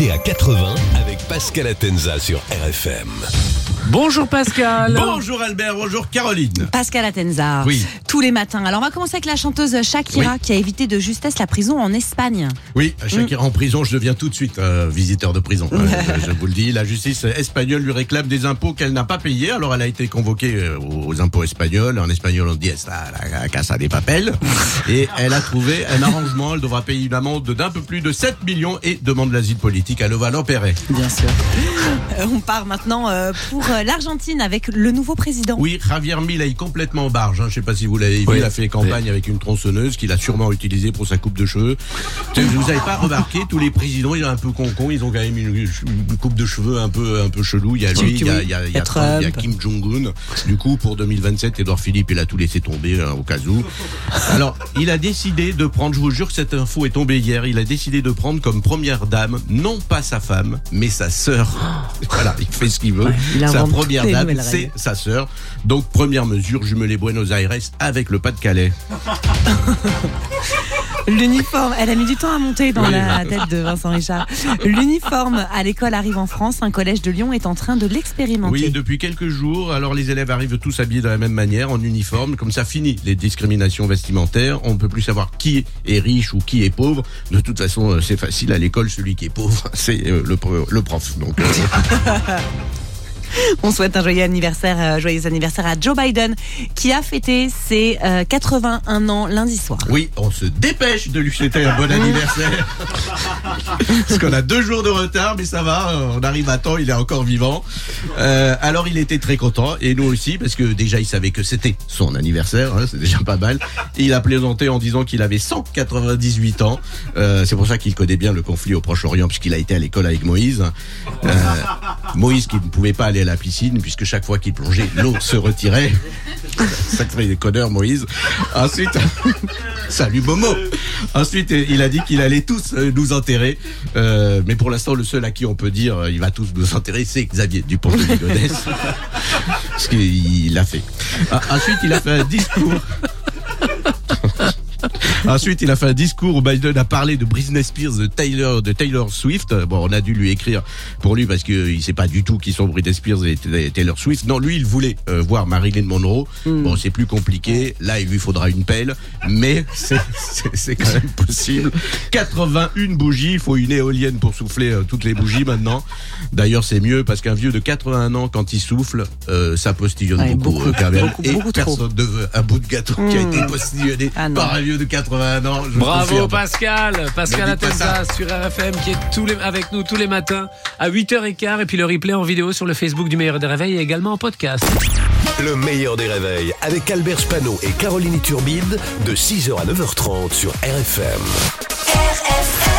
À 80 avec Pascal Atenza sur RFM. Bonjour Pascal. Bonjour Albert, bonjour Caroline. Pascal Atenza. Oui. Tous les matins. Alors on va commencer avec la chanteuse Shakira Oui. qui a évité de justesse la prison en Espagne. Oui, Shakira en prison, je deviens tout de suite euh, visiteur de prison. Euh, je vous le dis, la justice espagnole lui réclame des impôts qu'elle n'a pas payés. Alors elle a été convoquée euh, aux impôts espagnols. En espagnol, on dit "Esta la casa des papels. Et elle a trouvé un arrangement. Elle devra payer une amende d'un peu plus de 7 millions et demande l'asile politique à Levallois-Perret. Bien sûr. on part maintenant euh, pour euh, l'Argentine avec le nouveau président. Oui, Javier Milei complètement barge. Hein. Je sais pas si vous l'avez vu. Oui. Il a fait campagne avec une tronçonneuse qu'il a sûrement utilisée pour sa coupe de cheveux. Vous avez pas remarqué tous les présidents, ils sont un peu con Ils ont quand même une, une coupe de cheveux un peu un peu chelou. Il y a lui, il y a, il y a, il y a Trump. Trump, il y a Kim Jong Un. Du coup, pour 2027, Edouard Philippe, il a tout laissé tomber hein, au cas où. Alors, il a décidé de prendre. Je vous jure que cette info est tombée hier. Il a décidé de prendre comme première dame non pas sa femme, mais sa sœur. Voilà, il fait ce qu'il veut. sa première nouvelles c'est sa sœur. Donc première mesure, jumeler Buenos Aires avec le Pas-de-Calais. L'uniforme, elle a mis du temps à monter dans Oui. la tête de Vincent Richard. L'uniforme à l'école arrive en France. Un collège de Lyon est en train de l'expérimenter. Oui, depuis quelques jours, alors les élèves arrivent tous habillés de la même manière, en uniforme, comme ça finit les discriminations vestimentaires. On ne peut plus savoir qui est riche ou qui est pauvre. De toute façon, euh, c'est facile à l'école, celui qui est pauvre, c'est euh, le, pro- le prof. Donc, euh, On souhaite un joyeux anniversaire, euh, joyeux anniversaire à Joe Biden qui a fêté ses euh, 81 ans lundi soir. oui, on se dépêche de lui souhaiter un bon anniversaire. Parce qu'on a deux jours de retard, mais ça va, on arrive à temps, il est encore vivant. Euh, alors il était très content, et nous aussi, parce que déjà il savait que c'était son anniversaire, hein, c'est déjà pas mal. Il a plaisanté en disant qu'il avait 198 ans. Euh, c'est pour ça qu'il connaît bien le conflit au Proche-Orient, puisqu'il a été à l'école avec Moïse. Euh, Moïse qui ne pouvait pas aller à la piscine, puisque chaque fois qu'il plongeait, l'eau se retirait. Sacré déconneur Moïse. Ensuite, salut Momo. Ensuite, il a dit qu'il allait tous nous enterrer. Euh, mais pour l'instant, le seul à qui on peut dire euh, il va tous nous enterrer, c'est Xavier Dupont de Ligonnès. Parce qu'il l'a fait. Ah, Ensuite, il a fait un discours. Ensuite, il a fait un discours où Biden a parlé de Britney Spears, de Taylor, de Taylor Swift. Bon, on a dû lui écrire pour lui parce qu'il sait pas du tout qui sont Britney Spears et Taylor Swift. Non, lui, il voulait euh, voir Marilyn Monroe. Bon, c'est plus compliqué. Là, il lui faudra une pelle, mais c'est quand même possible. 81 bougies. Il faut une éolienne pour souffler euh, toutes les bougies maintenant. D'ailleurs, c'est mieux parce qu'un vieux de 81 ans, quand il souffle, euh, ça postillonne Ouais, beaucoup, beaucoup, euh, beaucoup, et beaucoup personne ne veut un bout de gâteau qui a été postillonné Ah par un vieux de 81 ans. je Bravo confirme. Pascal, Pascal Atenza sur RFM qui est tous les, avec nous tous les matins à 8h15 et puis le replay en vidéo sur le Facebook du Meilleur des Réveils et également en podcast. Le meilleur des réveils avec Albert Spano et Caroline Turbide de 6h à 9h30 sur RFM. RFM